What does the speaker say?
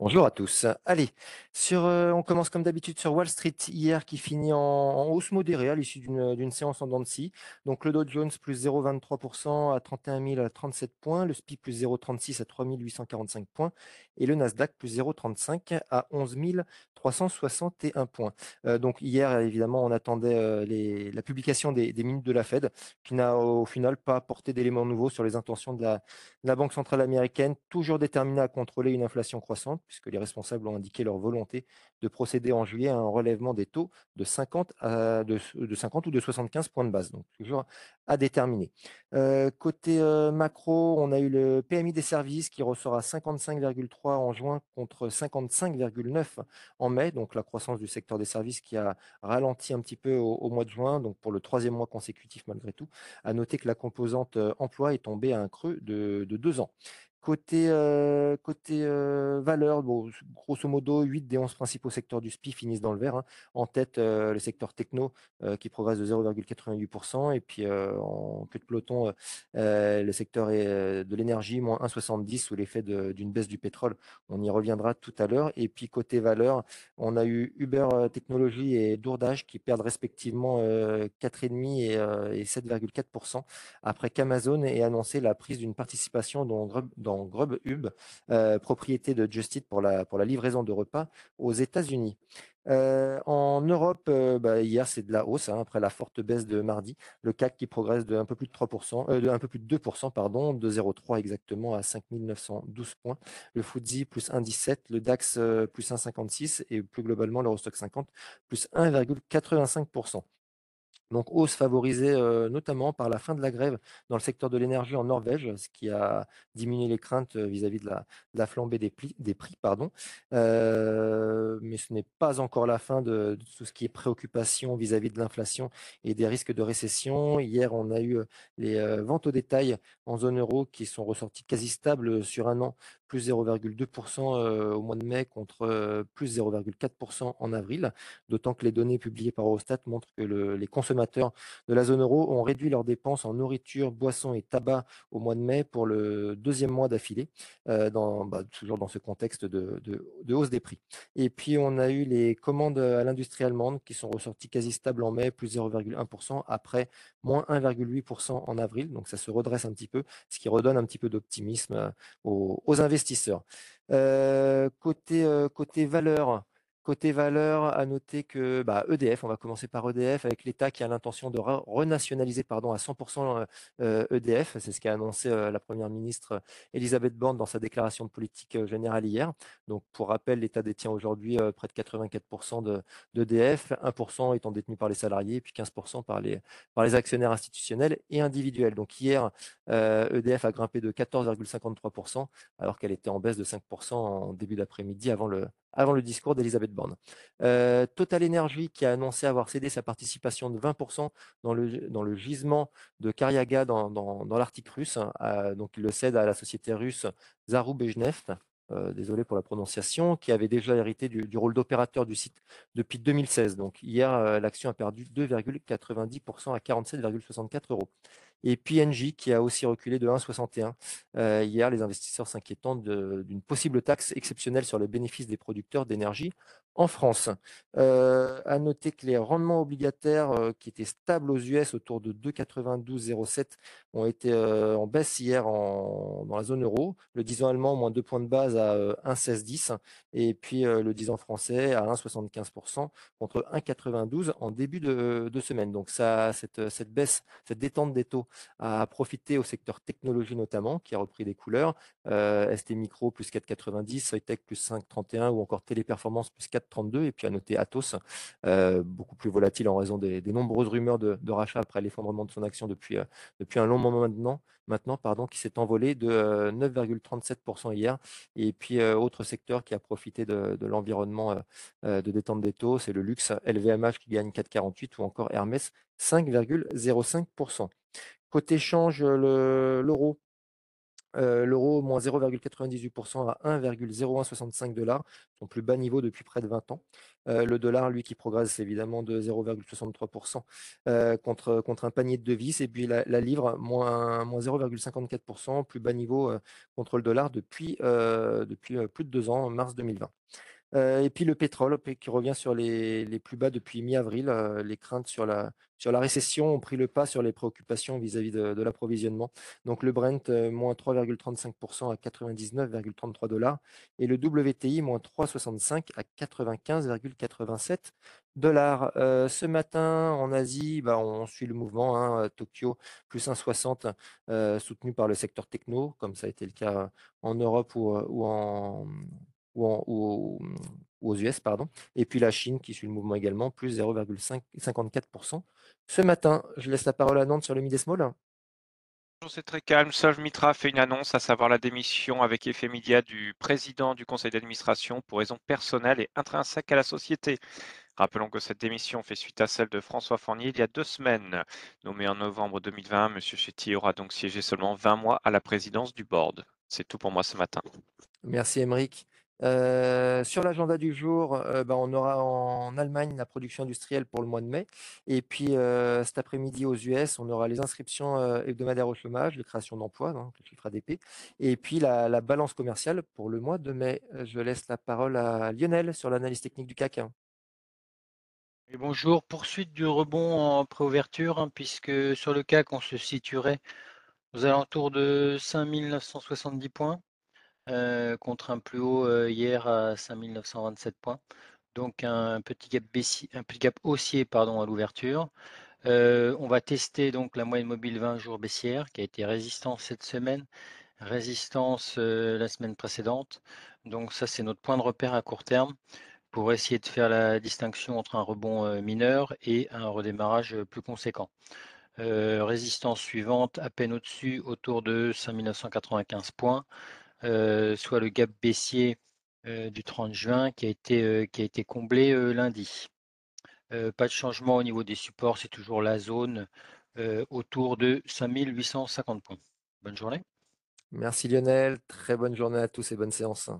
Bonjour à tous. Allez, heu, on commence comme d'habitude sur Wall Street hier qui finit en hausse modérée à l'issue d'une, d'une séance en dents de. Donc le Dow Jones plus 0,23% à 31 037 points, le SPI plus 0,36 à 3 845 points et le Nasdaq plus 0,35 à 11 361 points. Heu, donc hier évidemment on attendait, la publication des minutes de la Fed qui n'a au final pas apporté d'éléments nouveaux sur les intentions de la Banque centrale américaine, toujours déterminée à contrôler une inflation croissante puisque les responsables ont indiqué leur volonté de procéder en juillet à un relèvement des taux de 50, à, de, de 50 ou de 75 points de base. Donc toujours à déterminer. Euh, côté euh, macro, on a eu le PMI des services qui ressort à 55,3 en juin contre 55,9 en mai. Donc la croissance du secteur des services qui a ralenti un petit peu au, mois de juin, donc pour le troisième mois consécutif malgré tout. À noter que la composante euh, emploi est tombée à un creux de deux ans. Côté, euh, côté euh, valeur, bon, grosso modo, 8 des 11 principaux secteurs du SPI finissent dans le vert. Hein. En tête, euh, le secteur techno qui progresse de 0,88%. Et puis en queue de peloton, le secteur de l'énergie, moins 1,70 sous l'effet d'une baisse du pétrole. On y reviendra tout à l'heure. Et puis côté valeur, on a eu Uber Technologies et Dourdage qui perdent respectivement 4,5 et, et 7,4% après qu'Amazon ait annoncé la prise d'une participation dans, dans Grubhub, euh, propriété de Just pour la, livraison de repas aux États-Unis. Euh, en Europe, euh, bah, hier, c'est de la hausse, hein, après la forte baisse de mardi. Le CAC qui progresse de un peu plus de 3%, de un peu plus de 2%, pardon, de 0,3 exactement à 5912 points. Le FTSE plus 1,17, le DAX plus 1,56 et plus globalement l'Eurostock 50 plus 1,85%. Donc hausse favorisée notamment par la fin de la grève dans le secteur de l'énergie en Norvège, ce qui a diminué les craintes vis-à-vis de, la, flambée des, prix. Pardon. Mais ce n'est pas encore la fin de, tout ce qui est préoccupation vis-à-vis de l'inflation et des risques de récession. Hier, on a eu les ventes au détail en zone euro qui sont ressorties quasi stables sur un an, plus 0,2% euh, au mois de mai contre euh, plus 0,4% en avril, d'autant que les données publiées par Eurostat montrent que le, les consommateurs de la zone euro ont réduit leurs dépenses en nourriture, boissons et tabac au mois de mai pour le deuxième mois d'affilée, euh, bah, toujours dans ce contexte de, de, hausse des prix. Et puis on a eu les commandes à l'industrie allemande qui sont ressorties quasi stables en mai, plus 0,1% après moins 1,8% en avril, donc ça se redresse un petit peu, ce qui redonne un petit peu d'optimisme aux, aux investisseurs investisseurs. Euh, côté, euh, côté valeur, Côté valeur, à noter que bah, EDF, on va commencer par EDF, avec l'État qui a l'intention de re renationaliser pardon, à 100% euh, EDF. C'est ce qu'a annoncé euh, la Première ministre Elisabeth Borne dans sa déclaration de politique euh, générale hier. Donc, pour rappel, l'État détient aujourd'hui euh, près de 84% d'EDF, 1% étant détenu par les salariés, et puis 15% par les, par les actionnaires institutionnels et individuels. Donc, hier, EDF a grimpé de 14,53%, alors qu'elle était en baisse de 5% en début d'après-midi avant le, avant le discours d'Elisabeth Borne. Euh, Total Energy qui a annoncé avoir cédé sa participation de 20% dans le, dans le gisement de Karyaga dans, dans, l'Arctique russe. Euh, donc il le cède à la société russe Zarubezhneft. Euh, désolé pour la prononciation, qui avait déjà hérité du, du rôle d'opérateur du site depuis 2016. Donc hier, euh, l'action a perdu 2,90% à 47,64 euros. Et PNJ qui a aussi reculé de 1,61 euh, hier, les investisseurs s'inquiétant d'une possible taxe exceptionnelle sur les bénéfices des producteurs d'énergie en France. Euh, à noter que les rendements obligataires euh, qui étaient stables aux US autour de 2,92,07 ont été en baisse hier en, dans la zone euro. Le 10 ans allemand, moins 2 points de base à 1,1610 et puis le 10 ans français à 1,75% contre 1,92 en début de, semaine. Donc ça, cette baisse, cette détente des taux a profité au secteur technologie notamment, qui a repris des couleurs. ST Micro plus 4,90, Soitec plus 5,31 ou encore Téléperformance plus 4 32 et puis à noter Atos, euh, beaucoup plus volatile en raison des, nombreuses rumeurs de, rachat après l'effondrement de son action depuis, euh, depuis un long moment maintenant, maintenant pardon, qui s'est envolé de 9,37% euh, hier. Et puis autre secteur qui a profité de, de l'environnement de détente des taux, c'est le luxe LVMH qui gagne 4,48 ou encore Hermès 5,05%. Côté change, l'euro Heu, l'euro, moins 0,98% à 1,0165 son plus bas niveau depuis près de 20 ans. Heu, le dollar, lui, qui progresse évidemment de 0,63 heu, contre contre un panier de devises et puis la livre, moins moins 0,54% plus bas niveau, contre le dollar depuis, depuis, plus de 2 ans, mars 2020. Heu et puis le pétrole qui revient sur les les plus bas depuis mi-avril, heu, les craintes sur la sur la récession ont pris le pas sur les préoccupations vis-à-vis de de l'approvisionnement. Donc le Brent, heu, moins 3,35% à 99,33 et le WTI, moins 3,65 à 95,87 Heu, ce matin en Asie, bah, on suit le mouvement, hein, Tokyo plus 1,60 heu, soutenu par le secteur techno, comme ça a été le cas en Europe ou, ou en ou en ou, ou aux US, pardon. Et puis la Chine qui suit le mouvement également, plus 0,5 54 ce matin. Je laisse la parole à Nantes sur le mid small. Bonjour, c'est très calme. Solv Mitra fait une annonce, à savoir la démission avec effet immédiat du président du conseil d'administration pour raisons personnelles et intrinsèques à la société. Rappelons que cette démission fait suite à celle de François Fournier il y a deux semaines. Nommé en novembre 2020, M. Chetty aura donc siégé seulement 20 mois à la présidence du board. C'est tout pour moi ce matin. Merci Aymeric. Sur l'agenda du jour, bah, on aura en Allemagne la production industrielle pour le mois de mai et puis, cet après-midi aux US, on aura les inscriptions, hebdomadaires au chômage, les créations d'emplois, donc le chiffre ADP et puis la la balance commerciale pour le mois de mai. Je laisse la parole à Lionel sur l'analyse technique du CAC. Bonjour, poursuite du rebond en préouverture, hein, puisque sur le CAC, on se situerait aux alentours de 5970 points, euh, contre un plus haut euh, hier à 5927 points. Donc un petit gap, baissier, un petit gap haussier pardon, à l'ouverture. Euh, on va tester donc la moyenne mobile 20 jours baissière qui a été résistance cette semaine, résistance la semaine précédente. Donc ça c'est notre point de repère à court terme pour essayer de faire la distinction entre un rebond mineur et un redémarrage plus conséquent. résistance suivante, à peine au-dessus, autour de 5995 points, soit le gap baissier du 30 juin qui a été, qui a été comblé lundi. pas de changement au niveau des supports, c'est toujours la zone autour de 5850 points. Bonne journée. Merci Lionel, très bonne journée à tous et bonne séance.